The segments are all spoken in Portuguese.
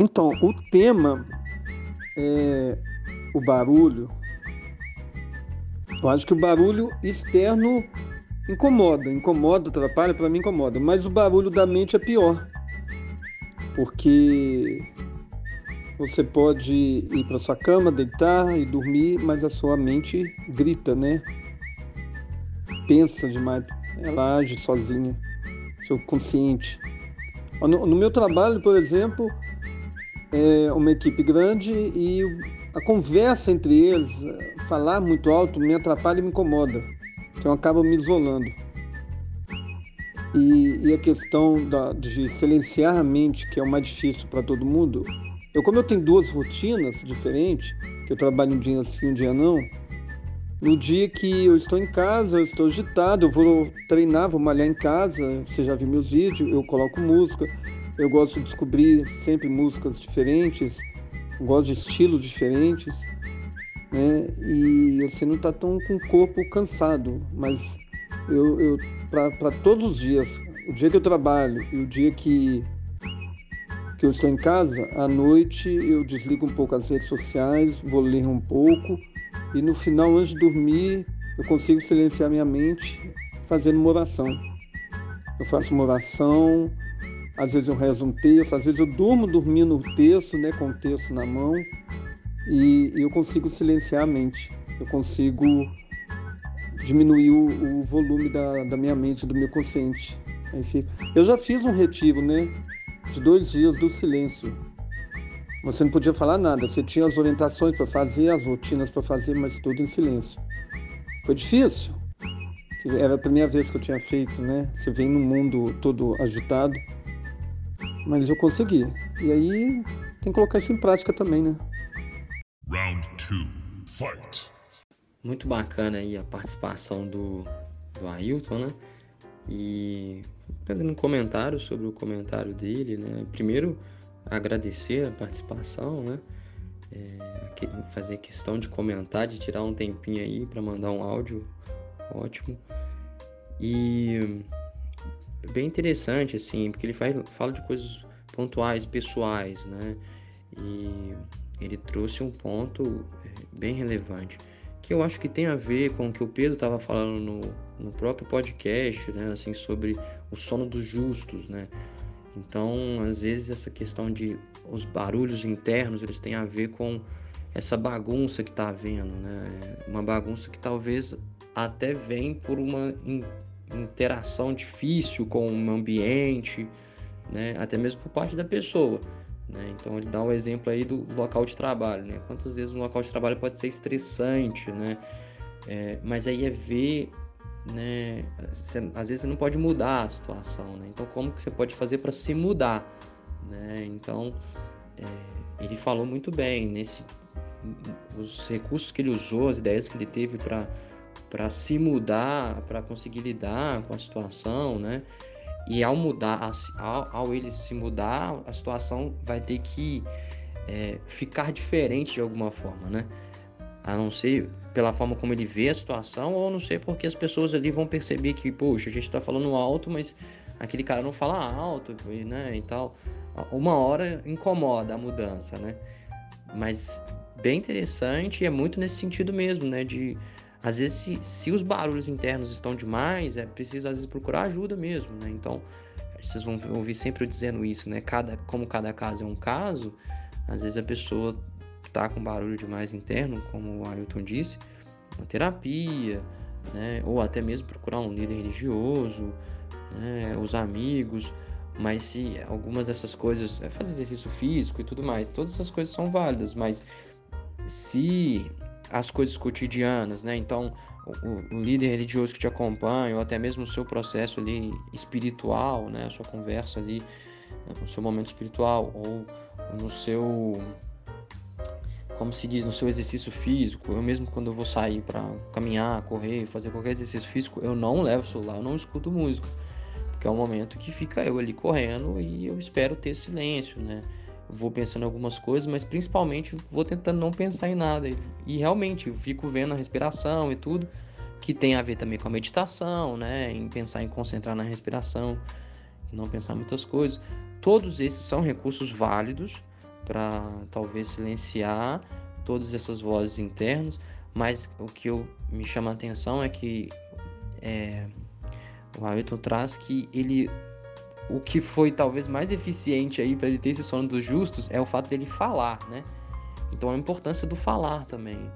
Então, o tema é o barulho. Eu acho que o barulho externo incomoda, incomoda, atrapalha, para mim incomoda. Mas o barulho da mente é pior, porque você pode ir para sua cama, deitar e dormir, mas a sua mente grita, né? Pensa demais, ela age sozinha, seu consciente. No, no meu trabalho, por exemplo, é uma equipe grande e a conversa entre eles, falar muito alto, me atrapalha e me incomoda. Então eu acabo me isolando. E, e a questão da, de silenciar a mente, que é o mais difícil para todo mundo, eu, como eu tenho duas rotinas diferentes, que eu trabalho um dia sim, um dia não, no dia que eu estou em casa, eu estou agitado, eu vou treinar, vou malhar em casa, você já viu meus vídeos, eu coloco música, eu gosto de descobrir sempre músicas diferentes, gosto de estilos diferentes, né? E você não está tão com o corpo cansado, mas eu, eu para todos os dias, o dia que eu trabalho e o dia que que eu estou em casa, à noite eu desligo um pouco as redes sociais, vou ler um pouco e no final, antes de dormir, eu consigo silenciar minha mente fazendo uma oração. Eu faço uma oração, às vezes eu rezo um texto, às vezes eu durmo dormindo o texto, né, com o texto na mão, e, e eu consigo silenciar a mente. Eu consigo diminuir o, o volume da, da, minha mente, do meu consciente. Enfim, eu já fiz um retiro, né? de dois dias do silêncio. Você não podia falar nada, você tinha as orientações para fazer, as rotinas para fazer, mas tudo em silêncio. Foi difícil. Era a primeira vez que eu tinha feito, né? Você vem no mundo todo agitado. Mas eu consegui. E aí tem que colocar isso em prática também, né? Round 2, fight! Muito bacana aí a participação do, do Ailton, né? E fazendo um comentário sobre o comentário dele, né? Primeiro, agradecer a participação, né? É, fazer questão de comentar, de tirar um tempinho aí para mandar um áudio ótimo. E bem interessante, assim, porque ele faz, fala de coisas pontuais, pessoais, né? E ele trouxe um ponto é, bem relevante, que eu acho que tem a ver com o que o Pedro estava falando no, no próprio podcast, né? Assim, sobre o sono dos justos, né? Então, às vezes essa questão de os barulhos internos, eles têm a ver com essa bagunça que está havendo, né? Uma bagunça que talvez até vem por uma interação difícil com o ambiente, né? Até mesmo por parte da pessoa, né? Então ele dá um exemplo aí do local de trabalho, né? Quantas vezes um local de trabalho pode ser estressante, né? É, mas aí é ver né? Às vezes você não pode mudar a situação, né? Então como que você pode fazer para se mudar, né? Então é, ele falou muito bem nesse os recursos que ele usou, as ideias que ele teve para para se mudar, para conseguir lidar com a situação, né? E ao mudar, ao, ao ele se mudar, a situação vai ter que é, ficar diferente de alguma forma, né? A não ser pela forma como ele vê a situação, ou não sei porque as pessoas ali vão perceber que, poxa, a gente tá falando alto, mas aquele cara não fala alto, né, e tal. Uma hora incomoda a mudança, né? Mas bem interessante e é muito nesse sentido mesmo, né, de às vezes se, se os barulhos internos estão demais, é preciso às vezes procurar ajuda mesmo, né? Então, vocês vão ouvir sempre eu dizendo isso, né? Cada, como cada caso é um caso, às vezes a pessoa tá com barulho demais interno, como o Ailton disse, uma terapia, né? ou até mesmo procurar um líder religioso, né? os amigos, mas se algumas dessas coisas, é fazer exercício físico e tudo mais, todas essas coisas são válidas, mas se as coisas cotidianas, né? Então, o, o, líder religioso que te acompanha, ou até mesmo o seu processo ali espiritual, né? A sua conversa ali, né? no seu momento espiritual, ou no seu como se diz, no seu exercício físico, eu mesmo quando eu vou sair para caminhar, correr, fazer qualquer exercício físico, eu não levo o celular, eu não escuto música, porque é um momento que fica eu ali correndo e eu espero ter silêncio, né? Vou pensando em algumas coisas, mas principalmente vou tentando não pensar em nada. E realmente eu fico vendo a respiração e tudo, que tem a ver também com a meditação, né? Em pensar em concentrar na respiração e não pensar muitas coisas. Todos esses são recursos válidos para talvez silenciar todas essas vozes internas, mas o que eu, me chama a atenção é que é, o Ailton traz que ele o que foi talvez mais eficiente aí para ele ter esse sono dos justos é o fato dele falar, né? Então a importância do falar também,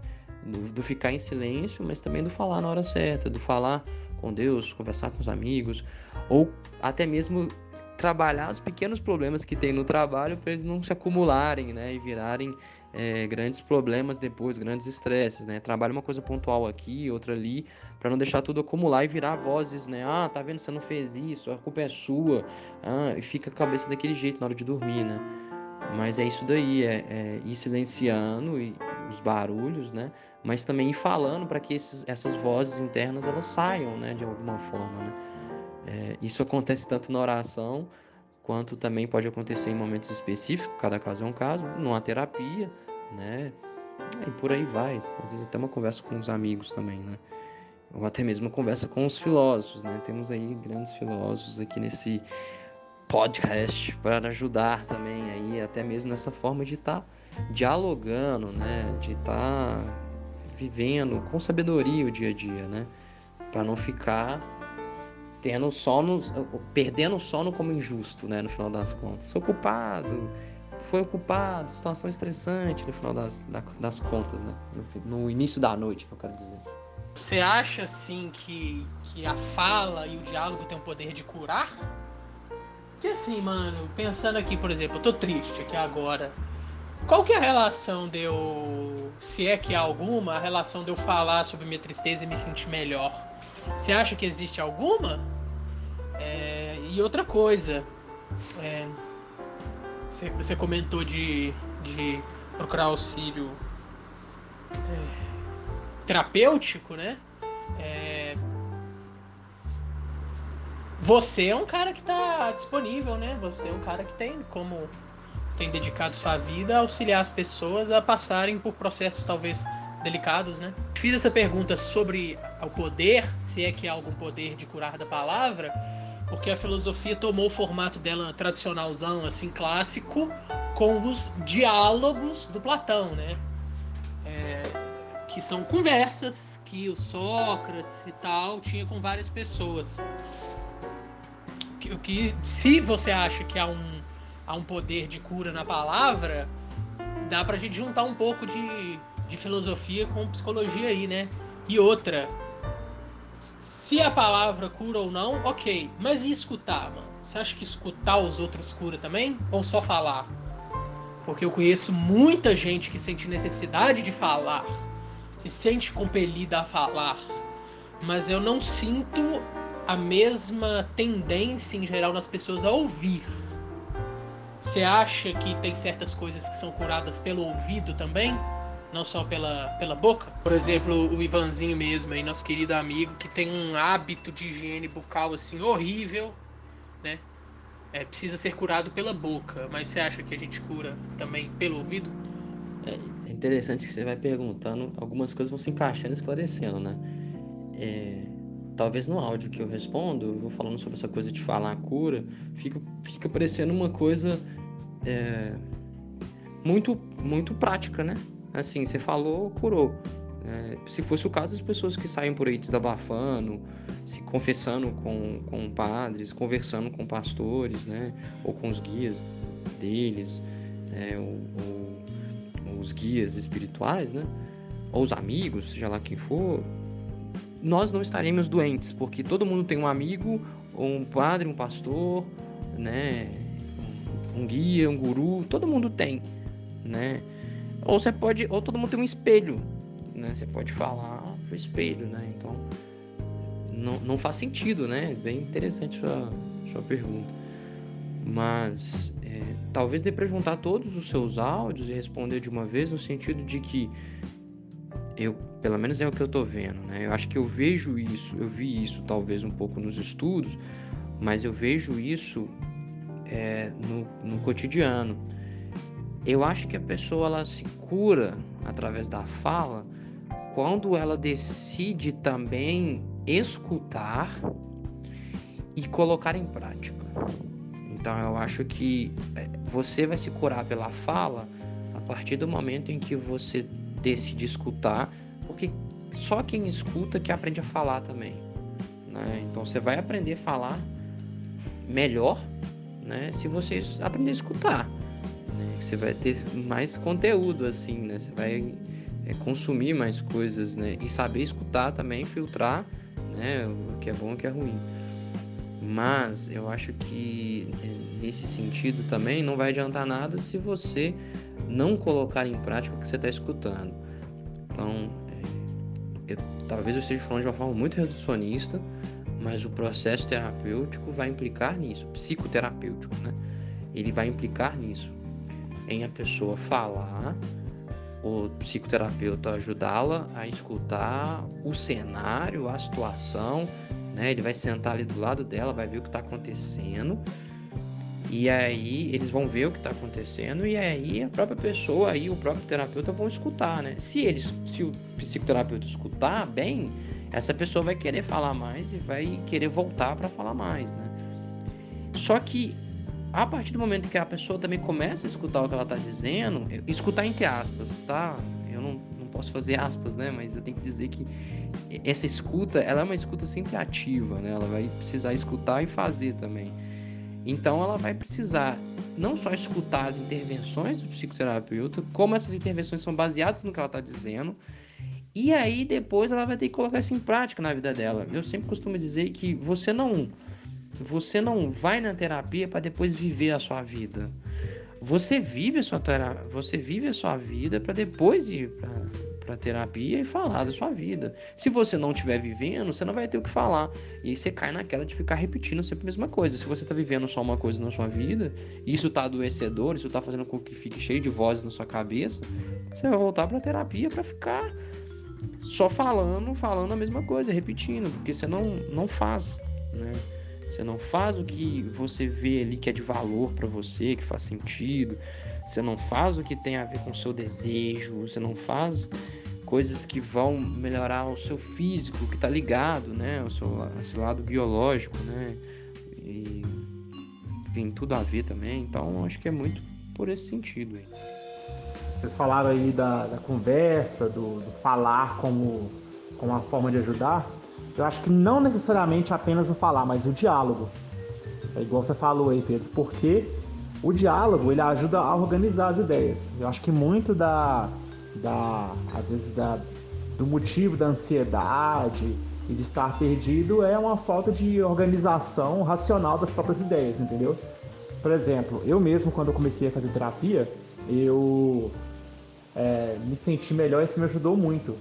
do, do, ficar em silêncio, mas também do falar na hora certa, do falar com Deus, conversar com os amigos, ou até mesmo trabalhar os pequenos problemas que tem no trabalho para eles não se acumularem, né, e virarem é, grandes problemas depois, grandes estresses, né? Trabalha uma coisa pontual aqui, outra ali, para não deixar tudo acumular e virar vozes, né? Ah, tá vendo? Você não fez isso, a culpa é sua. Ah, e fica a cabeça daquele jeito na hora de dormir, né? Mas é isso daí, é, é ir silenciando e, os barulhos, né? Mas também ir falando para que esses, essas vozes internas elas saiam, né? De alguma forma, né? É, isso acontece tanto na oração quanto também pode acontecer em momentos específicos, cada caso é um caso, numa terapia, né? E por aí vai. Às vezes até uma conversa com os amigos também, né? Ou até mesmo uma conversa com os filósofos, né? Temos aí grandes filósofos aqui nesse podcast para ajudar também aí, até mesmo nessa forma de estar tá dialogando, né? De estar tá vivendo com sabedoria o dia a dia, né? Para não ficar tendo sono, perdendo o sono como injusto, né, no final das contas. Sou culpado, foi ocupado, situação estressante no final das, das contas, né, no, início da noite, eu quero dizer. Você acha, assim, que, que a fala e o diálogo tem o poder de curar? Que assim, mano, pensando aqui, por exemplo, eu tô triste aqui agora. Qual que é a relação de eu, se é que há alguma, a relação de eu falar sobre minha tristeza e me sentir melhor? Você acha que existe alguma? É, e outra coisa, é, você, você, comentou de, de procurar auxílio é, terapêutico, né? É, você é um cara que está disponível, né? Você é um cara que tem como tem dedicado sua vida a auxiliar as pessoas a passarem por processos talvez delicados, né? Fiz essa pergunta sobre o poder, se é que há algum poder de curar da palavra, porque a filosofia tomou o formato dela tradicionalzão, assim, clássico, com os diálogos do Platão, né? É, que são conversas que o Sócrates e tal tinha com várias pessoas. O que, se você acha que há um, há um poder de cura na palavra, dá pra gente juntar um pouco de de filosofia com psicologia aí, né? E outra, se a palavra cura ou não, ok. Mas e escutar, mano? Você acha que escutar os outros cura também? Ou só falar? Porque eu conheço muita gente que sente necessidade de falar, se sente compelida a falar, mas eu não sinto a mesma tendência em geral nas pessoas a ouvir. Você acha que tem certas coisas que são curadas pelo ouvido também? Não só pela, pela boca. Por exemplo, o Ivanzinho mesmo, aí, nosso querido amigo, que tem um hábito de higiene bucal assim horrível, né? É, precisa ser curado pela boca, mas você acha que a gente cura também pelo ouvido? É interessante que você vai perguntando, algumas coisas vão se encaixando esclarecendo, né? É, talvez no áudio que eu respondo, eu vou falando sobre essa coisa de falar a cura, fica, fica parecendo uma coisa é, muito, muito prática, né? Assim, você falou, curou. É, se fosse o caso, as pessoas que saem por aí desabafando, se confessando com, com padres, conversando com pastores, né? Ou com os guias deles, né? ou, ou, os guias espirituais, né? Ou os amigos, seja lá quem for, nós não estaremos doentes, porque todo mundo tem um amigo, ou um padre, um pastor, né? Um, um guia, um guru, todo mundo tem, né? Ou você pode, ou todo mundo tem um espelho, né? Você pode falar pro espelho, né? Então não, não faz sentido, né? Bem interessante sua, sua pergunta. Mas é, talvez dê para juntar todos os seus áudios e responder de uma vez no sentido de que eu, pelo menos é o que eu tô vendo, né? Eu acho que eu vejo isso, eu vi isso talvez um pouco nos estudos, mas eu vejo isso é, no, no cotidiano. Eu acho que a pessoa ela se cura através da fala quando ela decide também escutar e colocar em prática. Então eu acho que é, você vai se curar pela fala a partir do momento em que você decide escutar, porque só quem escuta que aprende a falar também. Né? Então você vai aprender a falar melhor né, se você aprender a escutar. Né? Você vai ter mais conteúdo assim, né? Você vai é, consumir mais coisas, né? E saber escutar também, filtrar, né? O que é bom e o que é ruim. Mas eu acho que é, nesse sentido também não vai adiantar nada se você não colocar em prática o que você está escutando. Então, é, eu, talvez eu esteja falando de uma forma muito reducionista, mas o processo terapêutico vai implicar nisso, psicoterapêutico, né? Ele vai implicar nisso, em a pessoa falar, o psicoterapeuta ajudá-la a escutar o cenário, a situação, né? Ele vai sentar ali do lado dela, vai ver o que está acontecendo. E aí eles vão ver o que está acontecendo e aí a própria pessoa e o próprio terapeuta vão escutar, né? Se eles, se o psicoterapeuta escutar bem, essa pessoa vai querer falar mais e vai querer voltar para falar mais, né? Só que a partir do momento que a pessoa também começa a escutar o que ela está dizendo, escutar entre aspas, tá? Eu não, não posso fazer aspas, né? Mas eu tenho que dizer que essa escuta, ela é uma escuta sempre ativa, né? Ela vai precisar escutar e fazer também. Então ela vai precisar não só escutar as intervenções do psicoterapeuta, como essas intervenções são baseadas no que ela está dizendo, e aí depois ela vai ter que colocar isso em prática na vida dela. Eu sempre costumo dizer que você não você não vai na terapia para depois viver a sua vida. Você vive a sua terapia, você vive a sua vida para depois ir para para terapia e falar da sua vida. Se você não estiver vivendo, você não vai ter o que falar. E aí você cai naquela de ficar repetindo sempre a mesma coisa. Se você está vivendo só uma coisa na sua vida, isso está adoecedor, isso está fazendo com que fique cheio de vozes na sua cabeça, você vai voltar para terapia para ficar só falando, falando a mesma coisa, repetindo, porque você não, não faz, né? Você não faz o que você vê ali que é de valor para você, que faz sentido. Você não faz o que tem a ver com o seu desejo, você não faz coisas que vão melhorar o seu físico, que está ligado, né, o seu, lado biológico, né, e tem tudo a ver também. Então, acho que é muito por esse sentido. Aí. Vocês falaram aí da, da conversa, do, do, falar como, como uma forma de ajudar. Eu acho que não necessariamente apenas o falar, mas o diálogo. É igual você falou aí, Pedro, porque o diálogo ele ajuda a organizar as ideias. Eu acho que muito da, da às vezes da, do motivo da ansiedade e de estar perdido é uma falta de organização racional das próprias ideias, entendeu? Por exemplo, eu mesmo quando eu comecei a fazer terapia, eu é, me senti melhor e isso me ajudou muito.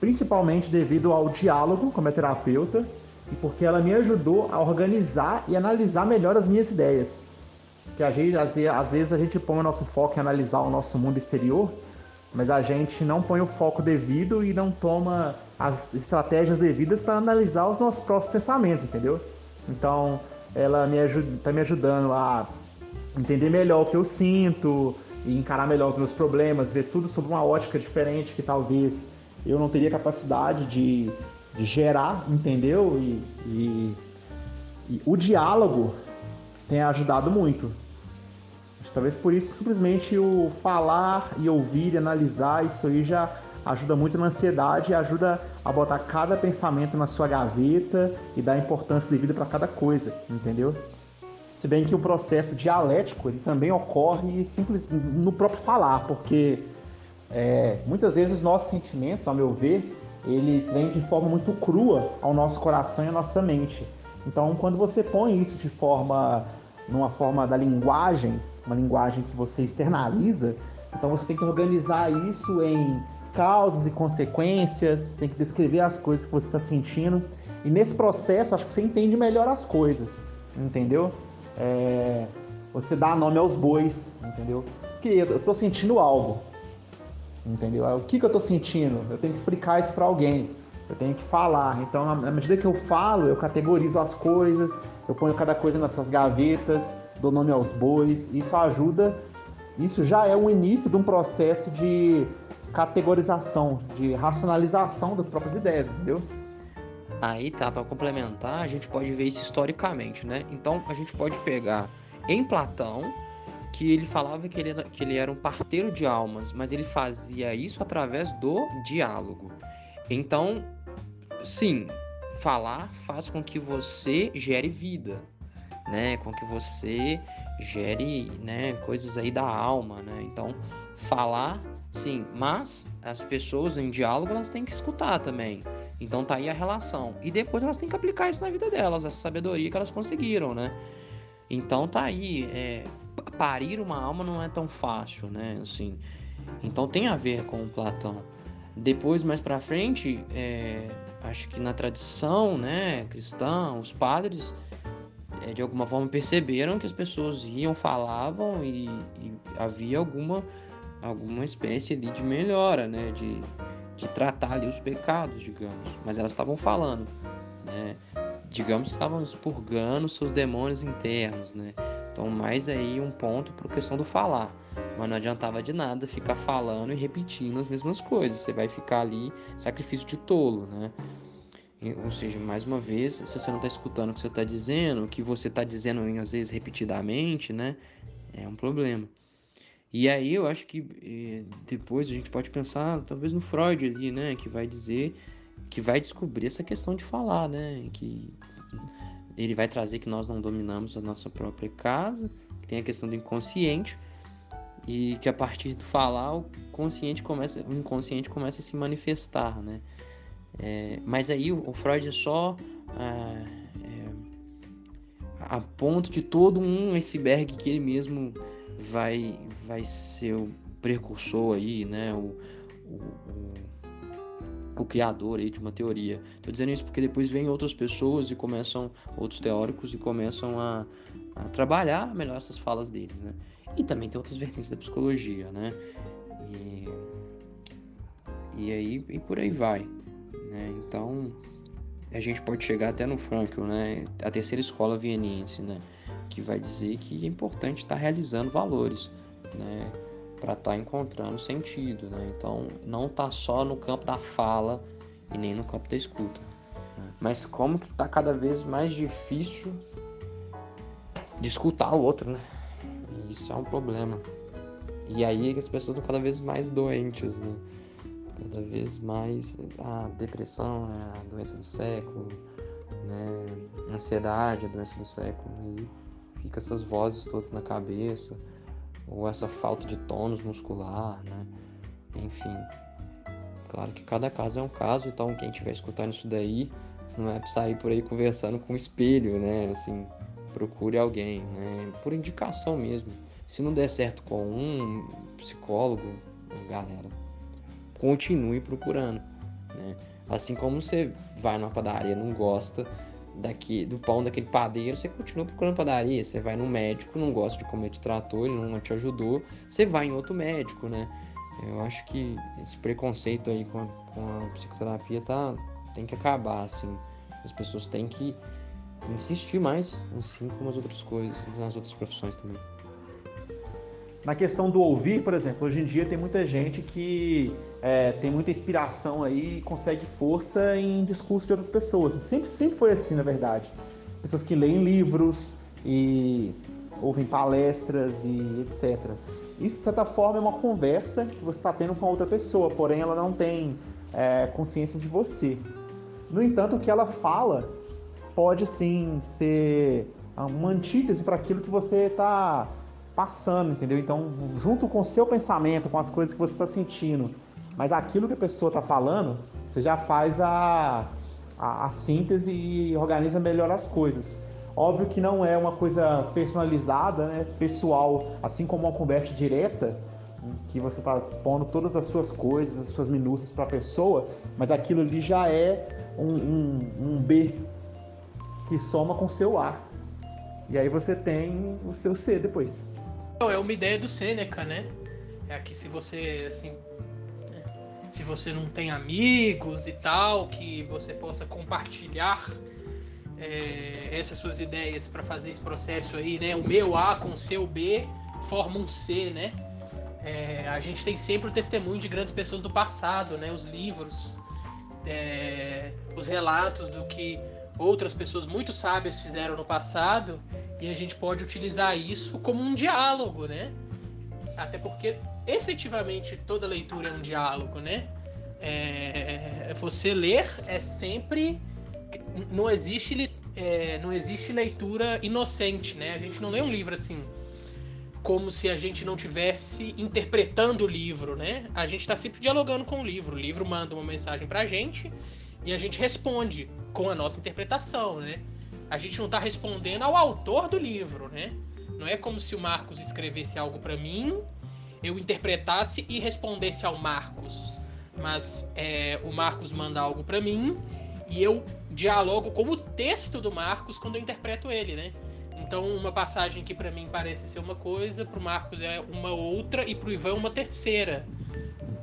Principalmente devido ao diálogo com a minha terapeuta e porque ela me ajudou a organizar e analisar melhor as minhas ideias que às, vezes a gente põe o nosso foco em analisar o nosso mundo exterior, mas a gente não põe o foco devido e não toma as estratégias devidas para analisar os nossos próprios pensamentos, entendeu? Então, ela me está me ajudando a entender melhor o que eu sinto e encarar melhor os meus problemas, ver tudo sob uma ótica diferente que talvez eu não teria capacidade de, de gerar, entendeu? E, e, e o diálogo tem ajudado muito. Talvez por isso simplesmente o falar e ouvir e analisar isso aí já ajuda muito na ansiedade ajuda a botar cada pensamento na sua gaveta e dar importância devida para cada coisa, entendeu? Se bem que o processo dialético ele também ocorre simples no próprio falar, porque é, muitas vezes os nossos sentimentos, ao meu ver, eles vêm de forma muito crua ao nosso coração e à nossa mente. Então, quando você põe isso de forma, numa forma da linguagem, uma linguagem que você externaliza. Então você tem que organizar isso em causas e consequências, tem que descrever as coisas que você está sentindo. E nesse processo, acho que você entende melhor as coisas, entendeu? É... Você dá nome aos bois, entendeu? Porque eu estou sentindo algo, entendeu? O que, que eu estou sentindo? Eu tenho que explicar isso para alguém, eu tenho que falar. Então, na medida que eu falo, eu categorizo as coisas, eu ponho cada coisa nas suas gavetas, dou nome aos bois. Isso ajuda, isso já é o início de um processo de categorização, de racionalização das próprias ideias, entendeu? Aí tá, para complementar, a gente pode ver isso historicamente, né? Então a gente pode pegar em Platão, que ele falava que ele, era, que ele era um parteiro de almas, mas ele fazia isso através do diálogo. Então, sim, falar faz com que você gere vida, né? Com que você gere, né, coisas aí da alma, né? Então, falar, sim, mas as pessoas em diálogo elas têm que escutar também. Então tá aí a relação. E depois elas têm que aplicar isso na vida delas, essa sabedoria que elas conseguiram, né? Então tá aí, é, parir uma alma não é tão fácil, né? Assim, então tem a ver com o Platão. Depois, mais para frente, é, acho que na tradição, né, cristã, os padres é, de alguma forma perceberam que as pessoas iam, falavam e, e havia alguma alguma espécie ali de melhora, né, de, de tratar ali os pecados, digamos. Mas elas estavam falando, né? Digamos que estavam expurgando seus demônios internos, né? Então, mais aí um ponto para a questão do falar. Mas não adiantava de nada ficar falando e repetindo as mesmas coisas. Você vai ficar ali sacrifício de tolo, né? Ou seja, mais uma vez, se você não está escutando o que você está dizendo, o que você está dizendo às vezes repetidamente, né? É um problema. E aí eu acho que depois a gente pode pensar, talvez no Freud ali, né? Que vai dizer, que vai descobrir essa questão de falar, né? Que ele vai trazer que nós não dominamos a nossa própria casa, que tem a questão do inconsciente, e que a partir do falar o consciente começa, o inconsciente começa a se manifestar, né? É, mas aí o, o Freud é só ah, é, a ponto de todo um iceberg que ele mesmo vai vai ser o precursor aí, né? O, o, o, o criador aí de uma teoria. Estou dizendo isso porque depois vem outras pessoas e começam, outros teóricos e começam a, a trabalhar melhor essas falas dele, né? E também tem outras vertentes da psicologia, né? E, e aí e por aí vai, né? Então a gente pode chegar até no Frankl, né? A terceira escola vieniense, né? Que vai dizer que é importante estar realizando valores né? Para estar tá encontrando sentido, né? Então, não tá só no campo da fala e nem no campo da escuta. Mas como que tá cada vez mais difícil de escutar o outro, né? E isso é um problema. E aí as pessoas são cada vez mais doentes, né? Cada vez mais a depressão é a doença do século, né? A ansiedade é a doença do século. E fica essas vozes todas na cabeça ou essa falta de tônus muscular, né? Enfim, claro que cada caso é um caso, então quem estiver escutando isso daí não é sair por aí conversando com o espelho, né? Assim, procure alguém, né? Por indicação mesmo. Se não der certo com um psicólogo, galera, continue procurando, né? Assim como você vai numa padaria, não gosta, daqui, do pão daquele padeiro, você continua procurando padaria. Você vai no médico, não gosta de comer de trator, ele não te ajudou, você vai em outro médico, né? Eu acho que esse preconceito aí com a, com a psicoterapia tá, tem que acabar, assim. As pessoas têm que insistir mais, assim como as outras coisas, nas outras profissões também. Na questão do ouvir, por exemplo, hoje em dia tem muita gente que é, tem muita inspiração aí e consegue força em discurso de outras pessoas. Sempre, sempre foi assim, na verdade. Pessoas que leem livros e ouvem palestras e etc. Isso, de certa forma, é uma conversa que você está tendo com outra pessoa, porém ela não tem é, consciência de você. No entanto, o que ela fala pode sim ser uma antítese para aquilo que você está passando, entendeu? Então, junto com o seu pensamento, com as coisas que você está sentindo, mas aquilo que a pessoa está falando, você já faz a, a, a, síntese e organiza melhor as coisas. Óbvio que não é uma coisa personalizada, né? pessoal, assim como uma conversa direta, que você está expondo todas as suas coisas, as suas minúcias para a pessoa, mas aquilo ali já é um, um, um B que soma com o seu A. E aí você tem o seu C depois. É uma ideia do Sêneca, né? É que se você, assim, se você não tem amigos e tal, que você possa compartilhar é, essas suas ideias para fazer esse processo aí, né? O meu A com o seu B forma um C, né? É, a gente tem sempre o testemunho de grandes pessoas do passado, né? Os livros é, os relatos do que outras pessoas muito sábias fizeram no passado e a gente pode utilizar isso como um diálogo, né? Até porque efetivamente toda leitura é um diálogo, né? É, você ler é sempre não existe é, não existe leitura inocente, né? A gente não lê um livro assim como se a gente não tivesse interpretando o livro, né? A gente está sempre dialogando com o livro. O livro manda uma mensagem para a gente e a gente responde com a nossa interpretação, né? A gente não está respondendo ao autor do livro, né? Não é como se o Marcos escrevesse algo para mim, eu interpretasse e respondesse ao Marcos. Mas é, o Marcos manda algo para mim e eu dialogo com o texto do Marcos quando eu interpreto ele, né? Então, uma passagem que para mim parece ser uma coisa, para o Marcos é uma outra e para o Ivan uma terceira.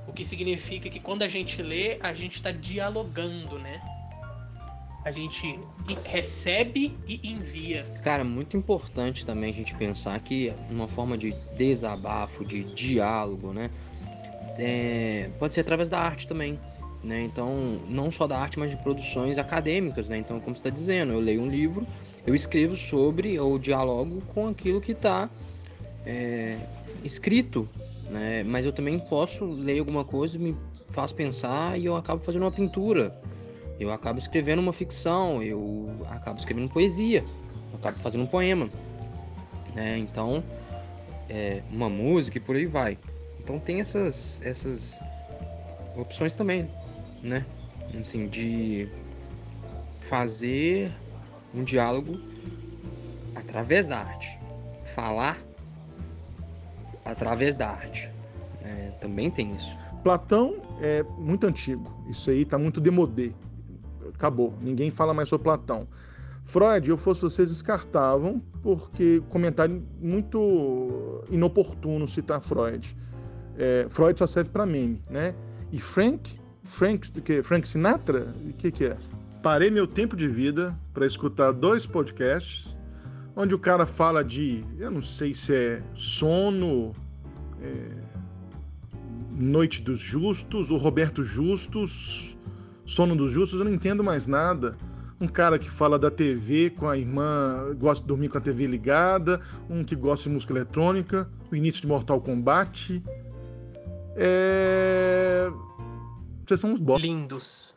O que significa que quando a gente lê, a gente está dialogando, né? A gente recebe e envia. Cara, muito importante também a gente pensar que uma forma de desabafo, de diálogo, né? É, pode ser através da arte também. Né? Então, não só da arte, mas de produções acadêmicas. Né? Então, como você está dizendo, eu leio um livro, eu escrevo sobre ou dialogo com aquilo que está é, escrito. Né? Mas eu também posso ler alguma coisa, me faz pensar e eu acabo fazendo uma pintura. Eu acabo escrevendo uma ficção, eu acabo escrevendo poesia, eu acabo fazendo um poema. Né? Então, é, uma música e por aí vai. Então tem essas, essas opções também né? Assim, de fazer um diálogo através da arte. Falar através da arte. É, também tem isso. Platão é muito antigo. Isso aí está muito demodé. Acabou. Ninguém fala mais sobre Platão. Freud, eu fosse vocês, descartavam, porque comentário muito inoportuno citar Freud. É, Freud só serve para meme, né? E Frank Frank, que, Frank Sinatra? O que, que é? Parei meu tempo de vida para escutar dois podcasts onde o cara fala de, eu não sei se é sono, é, Noite dos Justos, o Roberto Justus, Sono dos Justos, eu não entendo mais nada. Um cara que fala da TV com a irmã, gosta de dormir com a TV ligada, um que gosta de música eletrônica, o início de Mortal Kombat. É vocês são uns bosta. Lindos.